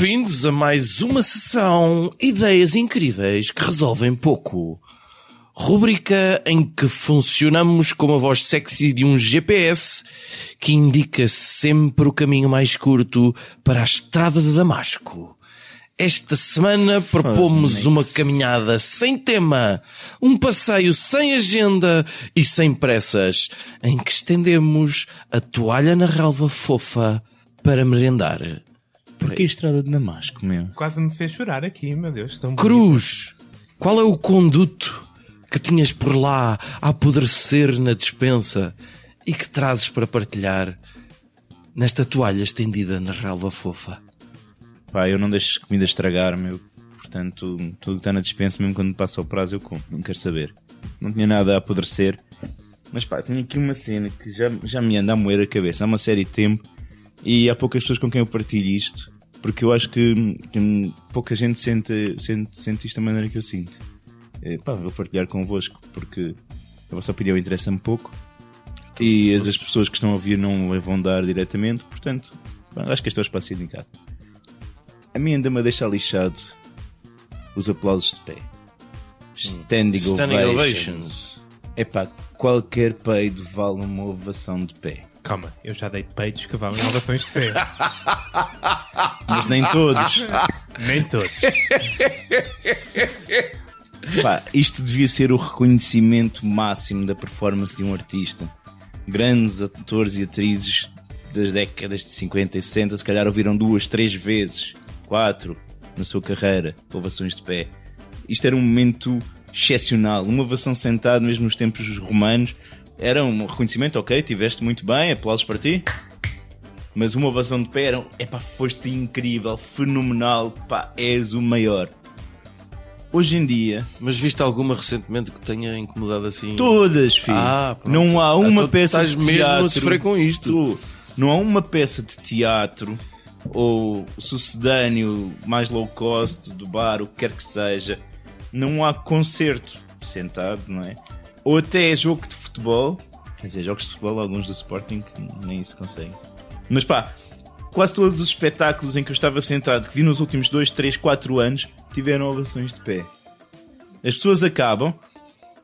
Bem-vindos a mais uma sessão Ideias Incríveis que Resolvem Pouco. Rubrica em que funcionamos como a voz sexy de um GPS que indica sempre o caminho mais curto para a estrada de Damasco. Esta semana propomos uma caminhada sem tema, um passeio sem agenda e sem pressas, em que estendemos a toalha na relva fofa para merendar. Porquê a estrada de Damasco, meu? Quase me fez chorar aqui, meu Deus. Tão Cruz, qual é o conduto que tinhas por lá a apodrecer na despensa e que trazes para partilhar nesta toalha estendida na relva fofa? Pá, eu não deixo comida estragar, meu. Portanto, tudo que está na dispensa, mesmo quando passa o prazo, eu como. Não quero saber. Não tinha nada a apodrecer. Mas pá, tenho aqui uma cena que já, já me anda a moer a cabeça há uma série de tempo e há poucas pessoas com quem eu partilho isto, porque eu acho que, que pouca gente sente, sente, sente isto da maneira que eu sinto. É, pá, vou partilhar convosco, porque a vossa opinião interessa-me pouco e as, as pessoas que estão a ouvir não a vão dar diretamente, portanto, pá, acho que este é o espaço indicado. A mim ainda me deixa lixado os aplausos de pé. Standing, Standing ovations. ovations. É pá, qualquer peido vale uma ovação de pé. Calma, eu já dei peitos que valem ovações de pé. Mas nem todos. Nem todos. Pá, isto devia ser o reconhecimento máximo da performance de um artista. Grandes atores e atrizes das décadas de 50 e 60 se calhar ouviram duas, três vezes, quatro na sua carreira, ovações de pé. Isto era um momento excepcional, uma ovação sentada mesmo nos tempos romanos. Era um reconhecimento, ok, tiveste muito bem, aplausos para ti. Mas uma ovação de pé era, epá, foste incrível, fenomenal, pá, és o maior. Hoje em dia, Mas viste alguma recentemente que tenha incomodado assim? Todas, filho. Ah, não há uma Então peça de mesmo a teatro. sofrer com isto. Tu- não há uma peça de teatro ou sucedâneo mais low cost do bar, o que quer que seja. Não há concerto sentado, não é? Ou até jogo de futebol. Quer dizer, jogos de futebol, alguns do Sporting, nem isso conseguem. Mas pá, quase todos os espetáculos em que eu estava sentado, que vi nos últimos 2, 3, 4 anos, tiveram ovações de pé. As pessoas acabam.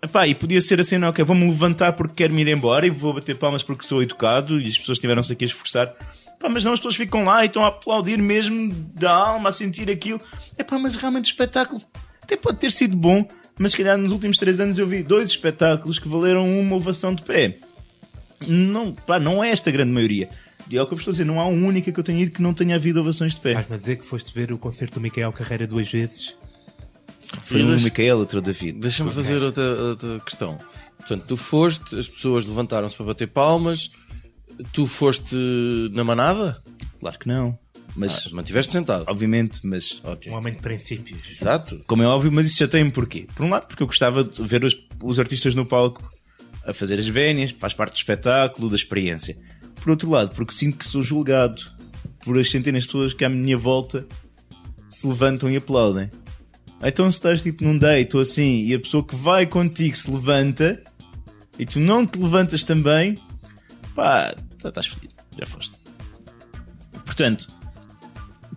Epá, e podia ser assim, não, ok, vou-me levantar porque quero me ir embora e vou bater palmas porque sou educado e as pessoas tiveram-se aqui a esforçar. Pá, mas não, as pessoas ficam lá e estão a aplaudir mesmo da alma, a sentir aquilo. Epá, mas realmente o espetáculo até pode ter sido bom, mas se calhar nos últimos três anos eu vi dois espetáculos que valeram uma ovação de pé. Não, pá, não é esta a grande maioria. E é o que eu vos estou a dizer, não há uma única que eu tenha ido que não tenha havido ovações de pé. Estás-me a dizer que foste ver o concerto do Micael Carreira duas vezes? Foi um Mas- Micael, outro David. Deixa-me fazer outra, outra questão. Portanto, tu foste, as pessoas levantaram-se para bater palmas, tu foste na manada? Claro que não. Mas, Ah, mantiveste sentado. obviamente, mas Um homem de princípios. Exato. Como é óbvio, mas isso já tem porquê. Por um lado, porque eu gostava de ver os, os artistas no palco a fazer as vénias, faz parte do espetáculo, da experiência. Por outro lado, porque sinto que sou julgado por as centenas de pessoas que à minha volta se levantam e aplaudem. Então se estás tipo num date ou assim e a pessoa que vai contigo se levanta e tu não te levantas também, pá, tá- estás fodido, já foste. Portanto,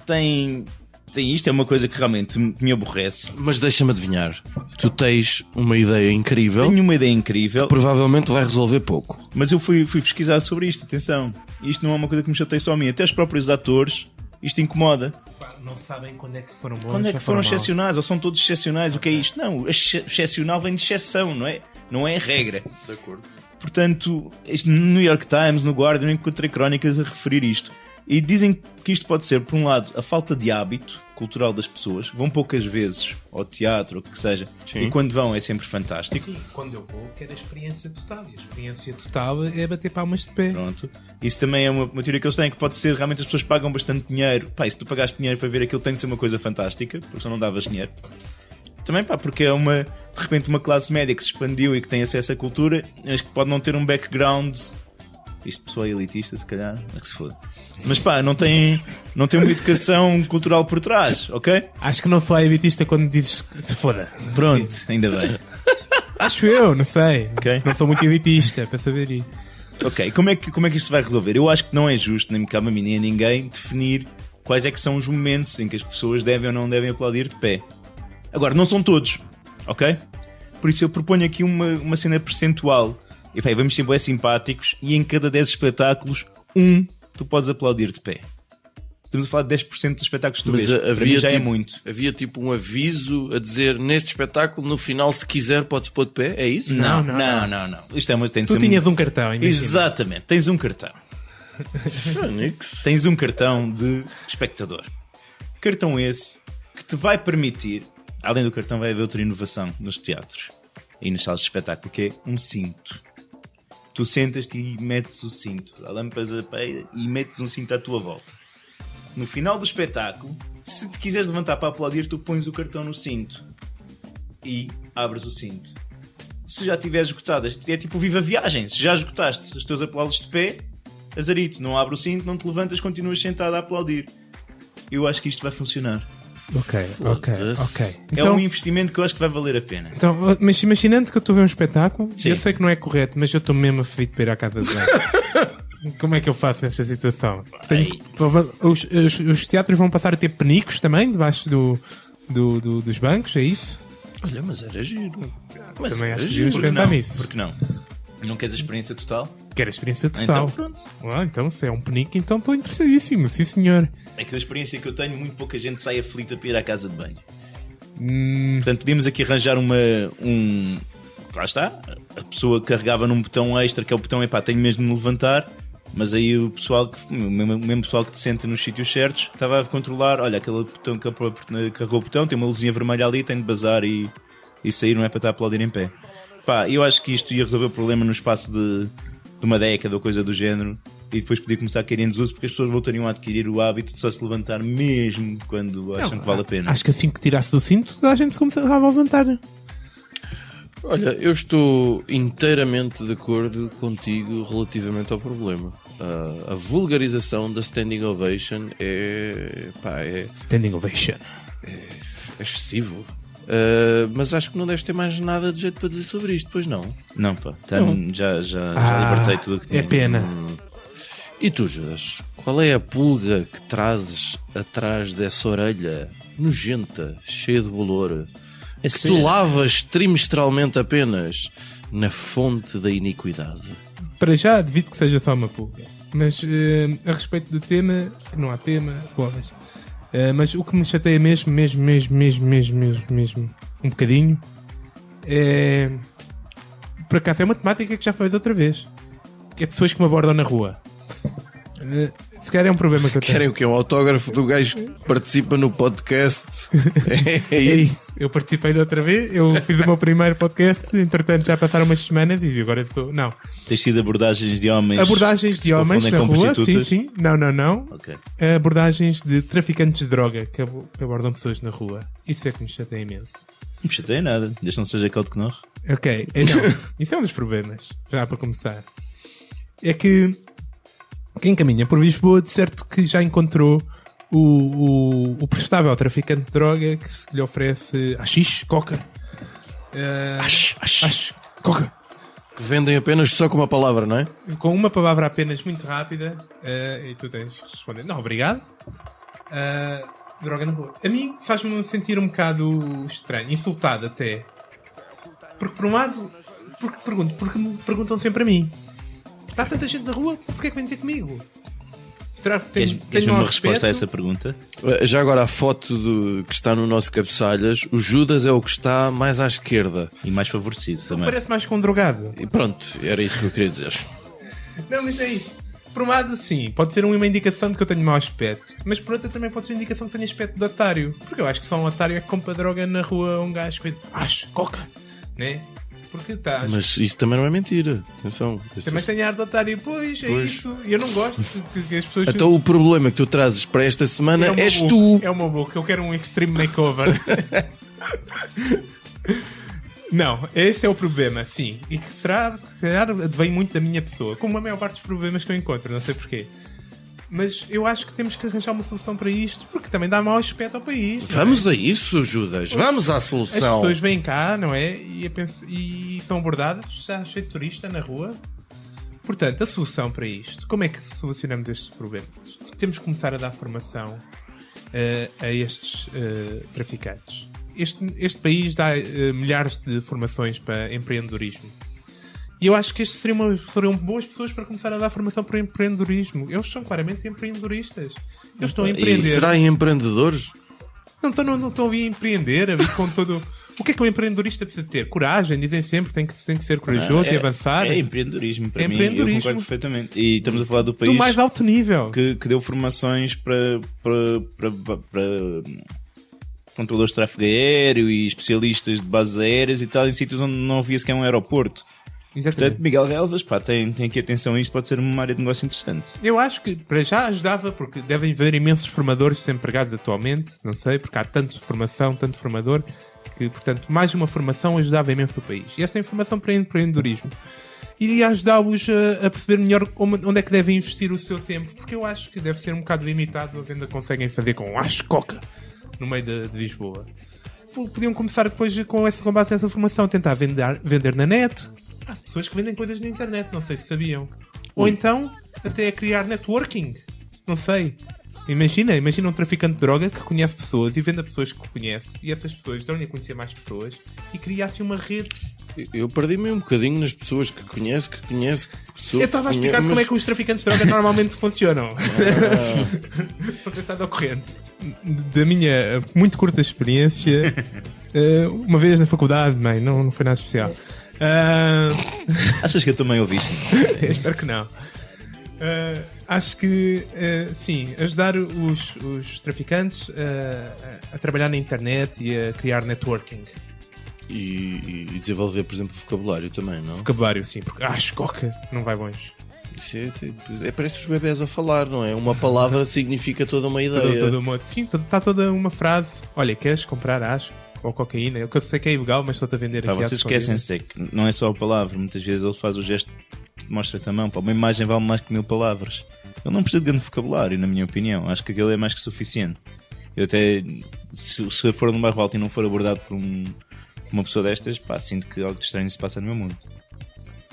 tem, tem isto, é uma coisa que realmente me aborrece. Mas deixa-me adivinhar. Tu tens uma ideia incrível, Tenho uma ideia incrível, provavelmente vai resolver pouco. mas eu fui, fui pesquisar sobre isto, atenção. Isto não é uma coisa que me chateia só a mim, até os próprios atores, isto incomoda. Não sabem quando é que foram bons Quando é que foram maus. excepcionais? Ou são todos excepcionais? O que é isto? Não, ex- excepcional vem de exceção, não é? Não é regra. De acordo. Portanto, no New York Times, no Guardian, encontrei crónicas a referir isto. E dizem que isto pode ser, por um lado, a falta de hábito cultural das pessoas. Vão poucas vezes ao teatro, ou o que seja. Sim. E quando vão é sempre fantástico. Sim, quando eu vou, quero a experiência total. E a experiência total é bater palmas de pé. Pronto. Isso também é uma, uma teoria que eles têm, que pode ser realmente as pessoas pagam bastante dinheiro. Pá, e se tu pagaste dinheiro para ver aquilo, tem de ser uma coisa fantástica, porque senão não davas dinheiro. Também, pá, porque é uma, de repente, uma classe média que se expandiu e que tem acesso à cultura, mas que pode não ter um background. Isto pessoa elitista, se calhar, é que se foda. Mas pá, não tem, não tem uma educação cultural por trás, ok? Acho que não foi elitista quando dizes que se foda. Pronto, ainda bem. Acho eu, não sei. Ok. Não sou muito elitista para saber isso. Ok, como é, que, como é que isto se vai resolver? Eu acho que não é justo, nem me cabe a mim nem a ninguém, definir quais é que são os momentos em que as pessoas devem ou não devem aplaudir de pé. Agora, não são todos, ok? Por isso eu proponho aqui uma, uma cena percentual. E bem, vamos ser bem simpáticos e em cada 10 espetáculos, um tu podes aplaudir de pé. Estamos a falar de 10% dos espetáculos que tu Mas vês. Havia já tipo, é muito. havia tipo um aviso a dizer neste espetáculo, no final, se quiser, pode-se pôr de pé. É isso? Não, Não, não, não, não. não. Isto é uma, tem de Tu tinhas um cartão, imagina. Exatamente, tens um cartão. Tens um cartão de espectador. Cartão esse que te vai permitir, além do cartão, vai haver outra inovação nos teatros e nas salas de espetáculo, que é um cinto. Tu sentas-te e metes o cinto, a lâmpada peia e metes um cinto à tua volta. No final do espetáculo, se te quiseres levantar para aplaudir, tu pões o cartão no cinto e abres o cinto. Se já tiveres esgotado, é tipo viva viagem. Se já esgotaste os teus aplausos de pé, azarito, não abre o cinto, não te levantas, continuas sentado a aplaudir. Eu acho que isto vai funcionar. Ok, ok, ok. é Então, um investimento que eu acho que vai valer a pena. então, mas imaginando que eu estou a ver um espetáculo, Sim. eu sei que não é correto, mas eu estou mesmo aflito para ir à casa de banho. Como é que eu faço nesta situação? Tenho que- os, os- os teatros vão passar a ter penicos também debaixo do, do- do- dos bancos, é isso? Olha, mas era giro. Mas Também era acho que giro. devíamos Porque pensar não? nisso. Porque não? Não queres a experiência total? Quero a experiência total. Então pronto. Ah, então, se é um penico, então estou interessadíssimo, sim senhor. É que da experiência que eu tenho, muito pouca gente sai aflita para ir à casa de banho. Hum, Portanto, podíamos aqui arranjar uma. Um... Lá está. A pessoa carregava num botão extra, que é o botão, epá, tenho mesmo de me levantar. Mas aí o pessoal, que, o mesmo, pessoal que te senta nos sítios certos, estava a controlar. Olha, aquele botão que carregou o botão, tem uma luzinha vermelha ali, tem de bazar e, e sair, não é para estar a aplaudir em pé. Pá, eu acho que isto ia resolver o problema no espaço de, de uma década ou coisa do género. E depois podia começar a cair em desuso porque as pessoas voltariam a adquirir o hábito de só se levantar mesmo quando acham que vale a pena. Acho que assim que tirasse do cinto, toda a gente se começava a levantar. Olha, eu estou inteiramente de acordo contigo relativamente ao problema. Ah, a vulgarização da standing ovation é, pá, é Standing ovation. excessivo. Ah, mas acho que não deves ter mais nada de jeito para dizer sobre isto, pois não? Não, pá, tá- já, já, já Ah, libertei tudo o que tinha. é pena. E tu, Judas, qual é a pulga que trazes atrás dessa orelha nojenta, cheia de bolor, É que tu lavas trimestralmente apenas na fonte da iniquidade? Para já, devido que seja só uma pulga. Mas eh, a respeito do tema, que não há tema, bolas. Eh, mas o que me chateia mesmo, mesmo, mesmo, mesmo, mesmo, mesmo, mesmo, um bocadinho, é. Por acaso é uma temática que já foi de outra vez. Que é pessoas que me abordam na rua. Eh, se calhar é um problema que eu tenho. Querem o quê? Um autógrafo do gajo que participa no podcast? É, É isso. isso. Eu participei da outra vez, eu fiz o meu primeiro podcast, entretanto já passaram umas semanas e agora sou. Não. Tens tido abordagens de homens. Abordagens que de homens na rua, sim, sim. Não, não, não. Ok. Abordagens de traficantes de droga que, abo- que abordam pessoas na rua. Isso é que me chateia imenso. Não me chateia nada, desde que não seja aquele de Knorr. Ok, não. Isso é um dos problemas, já para começar. É que quem caminha por Lisboa, de certo que já encontrou o, o, o prestável traficante de droga que lhe oferece haxixe, coca. Uh, haxixe, coca. Que vendem apenas só com uma palavra, não é? Com uma palavra apenas muito rápida uh, e tu tens de responder. Não, obrigado. Uh, droga na rua. A mim faz-me sentir um bocado estranho, insultado até. Porque por um lado, porque pergunto, porque me perguntam sempre a mim. Está tanta gente na rua, porquê é que vem ter comigo? Será que Queres, tenho, queres tenho uma resposta a respeito? essa pergunta? Eh, Já agora a foto do- que está no nosso cabeçalhas, o Judas é o que está mais à esquerda. E mais favorecido também. Parece mais com um drogado. E pronto, era isso que eu queria dizer. Não, mas não é isso. Por um lado, sim, pode ser uma indicação de que eu tenho mau aspecto. Mas por outra, também pode ser uma indicação que tenho aspecto de otário. Porque eu acho que só um otário é que compra droga na rua a um gajo que acho, coca, né? Porque tá, acho Mas isso também não é mentira. Atenção. Também tem ar de otário, pois, é Pois. isso. E eu não gosto de que as pessoas. Então o problema que tu trazes para esta semana é és book, tu. É meu book, eu quero um extreme makeover. não, esse é o problema, sim. E que será, se calhar, vem muito da minha pessoa, como a maior parte dos problemas que eu encontro, não sei porquê. Mas eu acho que temos que arranjar uma solução para isto, porque também dá mau aspecto ao país. não é? Vamos a isso, Judas. Vamos à As solução. pessoas vêm cá, não é? E, penso- e são abordadas, já cheio de turista na rua. Portanto, a solução para isto, como é que solucionamos estes problemas? Temos que começar a dar formação eh, a estes eh, traficantes. Este, este país dá eh, milhares de formações para empreendedorismo. E eu acho que estes seriam, seriam boas pessoas para começar a dar formação para empreendedorismo. Eles são claramente empreendedoristas. Eles estão a E empreender. Será em empreendedores? Não estão, não, não estão a vir empreender, a vir com todo. O que é que um empreendedorista precisa ter? Coragem, dizem sempre, tem que, tem que ser corajoso e avançar. É empreendedorismo para É mim. empreendedorismo. Eu concordo perfeitamente. E estamos a falar do do país mais alto nível. que, que deu formações para, para, para, para controladores de tráfego aéreo e especialistas de bases aéreas e tal, em sítios onde não havia sequer um aeroporto. Exatamente. Portanto, Miguel Relvas, pá, tem, tem aqui atenção a isto, pode ser uma área de negócio interessante. Eu acho que para já ajudava, porque devem haver imensos formadores desempregados atualmente, não sei, porque há tanto formação, tanto formador, que, portanto, mais uma formação ajudava imenso o país. E esta informação para empreendedorismo iria ajudá-los a, perceber melhor onde é que devem investir o seu tempo, porque eu acho que deve ser um bocado limitado a venda conseguem fazer com ascoca no meio de, de Lisboa. Podiam começar depois com, essa, com base nessa formação, tentar vender, vender na net. Há pessoas que vendem coisas na internet, não sei se sabiam. Ou então, até a criar networking. Não sei. Imagina, imagina um traficante de droga que conhece pessoas e vende a pessoas que conhece e essas pessoas dão-lhe a conhecer mais pessoas e cria-se uma rede. Eu perdi-me um bocadinho nas pessoas que conheço, que conheço, que pessoa Eu estava a explicar conheço, como é mas- que os traficantes de droga normalmente funcionam. Para pensar da corrente. Da minha muito curta experiência, eh, uma vez na faculdade, mãe, não, não foi nada especial. Ah, Achas que eu também ouviste? espero que não. Ah, acho que, ah, sim, ajudar os, os traficantes a, trabalhar na internet e a criar networking. E, e desenvolver, por exemplo, vocabulário também, não? Vocabulário, sim, porque ah, escoca não vai longe. É, tipo, é, parece os bebés a falar, não é? Uma palavra significa toda uma Toda, ideia. toda uma, sim, está toda uma frase. Olha, queres comprar acho ou cocaína? Eu sei que é ilegal, mas estou-te a vender Pá, aqui vocês esquecem-se é que não é só a palavra, muitas vezes ele faz o gesto, mostra-te a mão, pá, uma imagem vale mais que mil palavras. Ele não precisa de grande vocabulário, na minha opinião. Acho que aquele é mais que suficiente. Eu até, se, se for num bairro alto e não for abordado por um- uma pessoa destas, pá, sinto que algo de estranho se passa no meu mundo.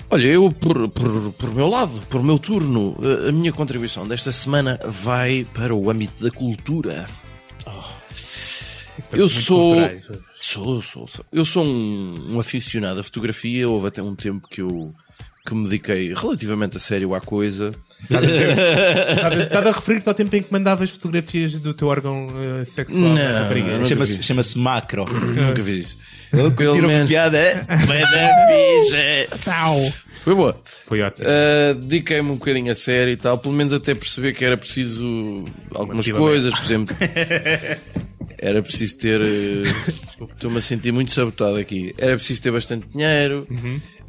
Olha, eu, por, por, por meu lado, por meu turno, a, a minha contribuição desta semana vai para o âmbito da cultura. Estamos Eu sou. hoje. Sou, sou, sou. Eu sou um, um aficionado à fotografia. Houve até um tempo que eu que me dediquei relativamente a sério à coisa. Estava a referir-te ao tempo em que mandavas fotografias do teu órgão eh, sexual Não. Chama-se chama macro. Nunca fiz isso. Tira Pelo uma piada, é? Fixe. Tau. Foi boa. Foi ótimo. Uh, Dediquei-me um bocadinho a sério e tal, pelo menos até perceber que era preciso algumas coisas, por exemplo. Era preciso ter. uh, Estou-me a sentir muito sabotado aqui. Era preciso ter bastante dinheiro,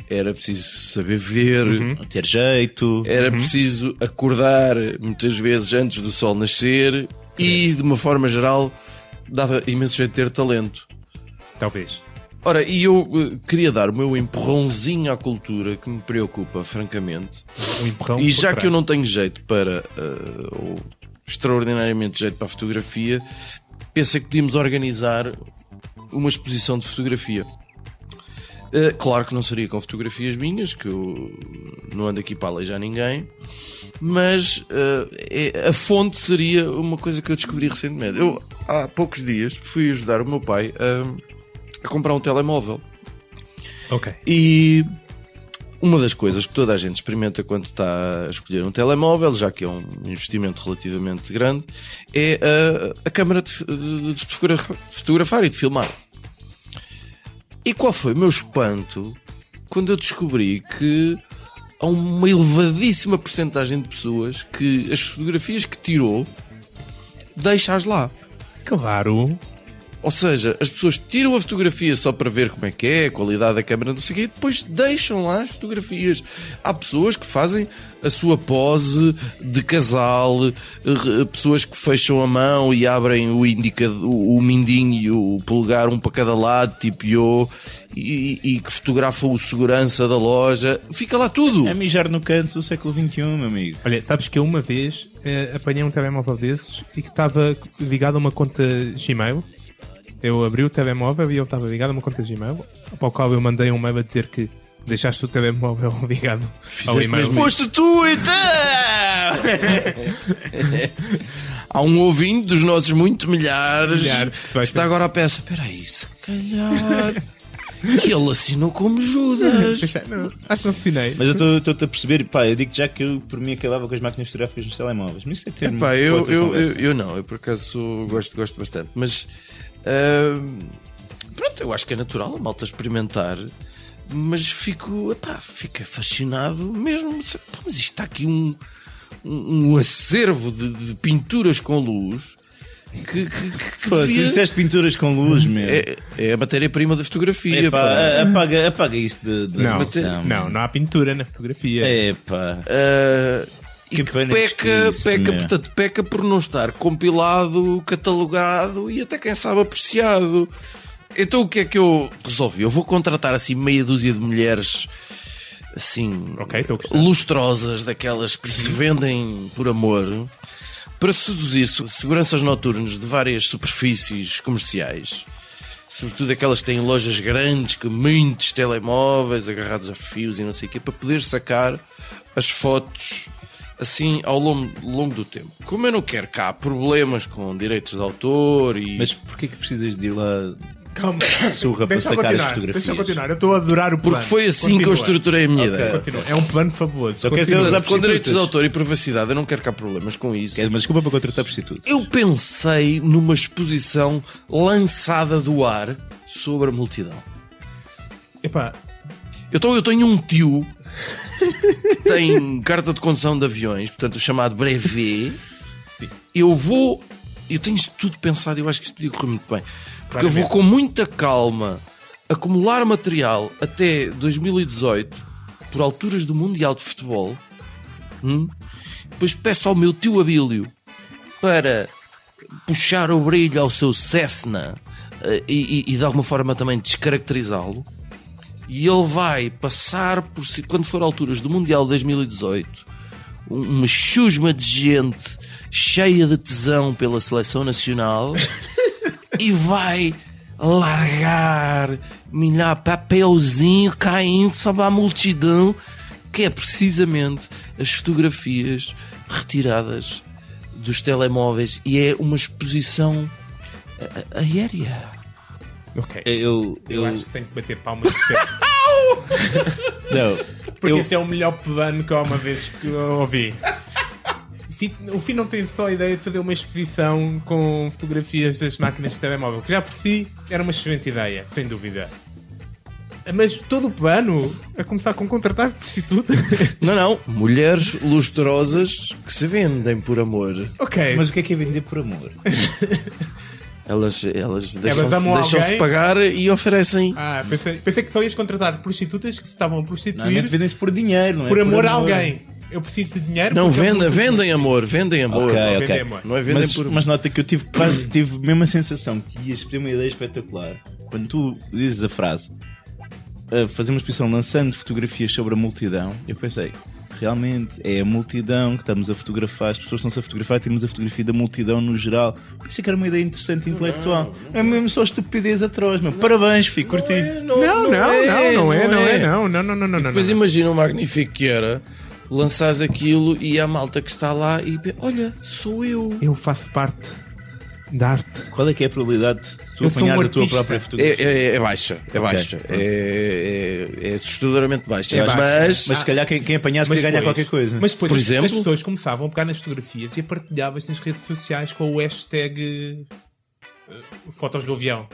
era preciso saber ver, Ter jeito. era preciso acordar muitas vezes antes do sol nascer e, de uma forma geral, dava imenso jeito de ter talento. Talvez. Ora, e eu eh, queria dar o meu empurrãozinho à cultura que me preocupa, francamente. Um empurrão. E já que eu não tenho jeito para, eh, ou extraordinariamente jeito para a fotografia, pensei que podíamos organizar uma exposição de fotografia. Eh, claro que não seria com fotografias minhas, que eu não ando aqui para aleijar ninguém, mas eh, é- a fonte seria uma coisa que eu descobri recentemente. Eu, há poucos dias, fui ajudar o meu pai a, a comprar um telemóvel. Ok. E uma das coisas que toda a gente experimenta quando está a escolher um telemóvel, já que é um investimento relativamente grande, é a, a câmara de, de- de fotogra- fotografar e de filmar. E qual foi o meu espanto quando eu descobri que há uma elevadíssima porcentagem de pessoas que as fotografias que tirou deixa-as lá. Claro. Ou seja, as pessoas tiram a fotografia só para ver como é que é, a qualidade da câmera, não sei o quê, e depois deixam lá as fotografias. Há pessoas que fazem a sua pose de casal, eh, pessoas que fecham a mão e abrem o, indicador, o, o mindinho e o polegar um para cada lado, tipo eu, e, e que fotografam o segurança da loja. Fica lá tudo. É mijar no canto do século XXI, meu amigo. Olha, sabes que eu uma vez eh, apanhei um telemóvel desses e que estava ligado a uma conta Gmail. Eu abri o telemóvel e ele estava ligado a uma conta Gmail, para o qual eu mandei um mail a dizer que Deixaste o telemóvel ligado ao Fizeste e-mail. mesmo Foste tu então! Há um ouvinte dos nossos muito milhares, Milhares, que vai está ter- agora a peça. Espera aí, se calhar. e ele assinou como Judas. Não, acho que não assinei. Mas eu estou-te a perceber, pá, eu digo já que eu por mim acabava com as máquinas fotográficas nos telemóveis. Mas isso é ter Pá, eu, eu, eu, eu não, eu por acaso gosto, gosto bastante. Mas pronto, eu acho que é natural a malta experimentar. Mas fico, epá, fico fascinado mesmo. pá, Mas isto está aqui um, um, um acervo de, de pinturas com luz que, que, que Pô, tu devia- disseste pinturas com luz, meu. é, é a matéria-prima da fotografia. Epá, pá. apaga, apaga isso de, de Não, não, não há pintura na fotografia. Epá. Ah, e Que peca, isso, peca, meu. portanto, peca por não estar compilado, catalogado e até quem sabe apreciado. Então o que é que eu resolvi? Eu vou contratar assim meia dúzia de mulheres assim Ok, estou a gostar. lustrosas, daquelas que se vendem por amor, para seduzir se- seguranças noturnas de várias superfícies comerciais. Sobretudo aquelas que têm lojas grandes, com muitos telemóveis agarrados a fios e não sei o quê, para poder sacar as fotos assim ao longo, longo do tempo. Como eu não quero cá problemas com direitos de autor e. Mas porquê que precisas de ir lá Calma. surra para Deixa eu sacar as continuar. fotografias? Deixa eu continuar. Eu estou a adorar o plano. Porque foi assim que eu Continua. estruturei a minha Ok. ideia. Continua. É um plano fabuloso. Só quer dizer, Continua. usar com direitos de autor e privacidade, eu não quero cá problemas com isso. Queres uma desculpa para contratar prostitutas? Eu pensei numa exposição lançada do ar sobre a multidão. Epá, Eu, tô- eu tenho um tio tem carta de condução de aviões, portanto, o chamado brevet. Sim. Eu vou. Eu tenho isto tudo pensado, eu acho que isto podia correr muito bem. Porque eu vou Claramente. com muita calma acumular material até 2018, por alturas do Mundial de Futebol. hum? Depois peço ao meu tio Abílio para puxar o brilho ao seu Cessna eh, e, e- e de alguma forma também descaracterizá-lo. E ele vai passar por si, quando for alturas do Mundial de 2018, um- uma chusma de gente cheia de tesão pela seleção nacional e vai largar milhar papelzinho caindo sobre a multidão, que é precisamente as fotografias retiradas dos telemóveis e é uma exposição aérea. Ok. Eu, Eu eu, acho que tenho que bater palmas de pé. não, Porque eu, este é o melhor plano que há uma vez que eu ouvi. O Fim não tem só a ideia de fazer uma exposição com fotografias das máquinas de telemóvel, que já por si era uma excelente ideia, sem dúvida. Mas todo o plano, a começar com contratar prostitutas. Não, não. Mulheres lustrosas que se vendem por amor. ok, mas o que é que é vender por amor? Elas, elas deixam-se amam deixam pagar e oferecem. Ah, pensei, pensei que só ias contratar prostitutas que se estavam a prostituir Normalmente vendem-se por dinheiro, não é? por amor a alguém. Eu preciso de dinheiro. Não, eu vendem, vou- vendem amor, vendem amor. Ok, Vendem amor. Não é vendem Mas, por. mas nota que eu tive quase tive mesmo a sensação que ias ter uma ideia espetacular quando tu dizes a frase "A fazer uma exposição lançando fotografias sobre a multidão. Eu pensei, realmente é a multidão que estamos a fotografar, as pessoas estão-se a fotografar, temos a fotografia da multidão no geral. Isso é que era uma ideia interessante e intelectual. É mesmo só estupidez atroz, meu. Parabéns, filho, curti. Não, não, não, não é, não é, não, não, não, não, não. Depois não. imagina o magnífico que era lançares aquilo e a malta que está lá e olha, sou eu. Eu faço parte da arte. Qual é que é a probabilidade de tu Eu sou um apanhares a tua própria É, fotografia? é- é baixa, é baixa. É, é, é assustadoramente baixa. É mas, baixa. Mas se calhar quem, quem apanhasse podia ganhar qualquer coisa. Mas depois Por as- exemplo? as pessoas começavam a pegar nas fotografias e a partilhavas nas redes sociais com o hashtag eh, fotos do avião.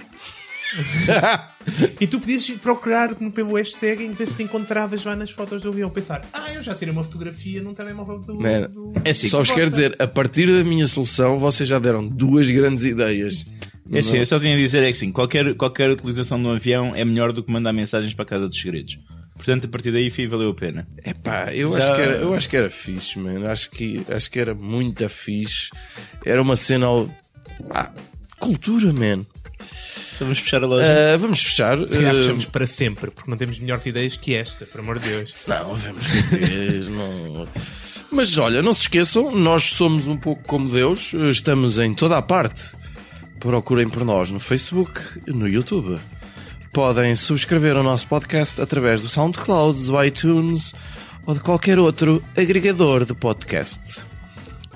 e tu podias procurar pelo hashtag e ver se te encontravas lá nas fotos do avião. Pensar, ah, eu já tirei uma fotografia num telemóvel do. Man, do... É assim, Só vos quero dizer, a partir da minha solução, vocês já deram duas grandes ideias. É assim, eu só tinha a dizer é que sim, qualquer, qualquer utilização de um avião é melhor do que mandar mensagens para a casa dos segredos. Portanto, a partir daí, fi, valeu a pena. Epá, eu, Já- acho que era, eu acho que era fixe, mano. Acho que, acho que era muito fixe. Era uma cena. ao- Ah, cultura, man. Vamos fechar a loja. Ah, vamos fechar. Se calhar Ah, fechamos para sempre, porque não temos melhores ideias que esta, por amor de Deus. Não, vamos ter. não... Mas olha, não se esqueçam, nós somos um pouco como Deus, estamos em toda a parte. Procurem por nós no Facebook, no YouTube. podem subscrever o nosso podcast através do SoundCloud, do iTunes ou de qualquer outro agregador de podcast.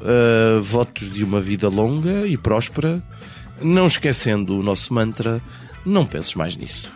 Uh, votos de uma vida longa e próspera, não esquecendo o nosso mantra: não penses mais nisso.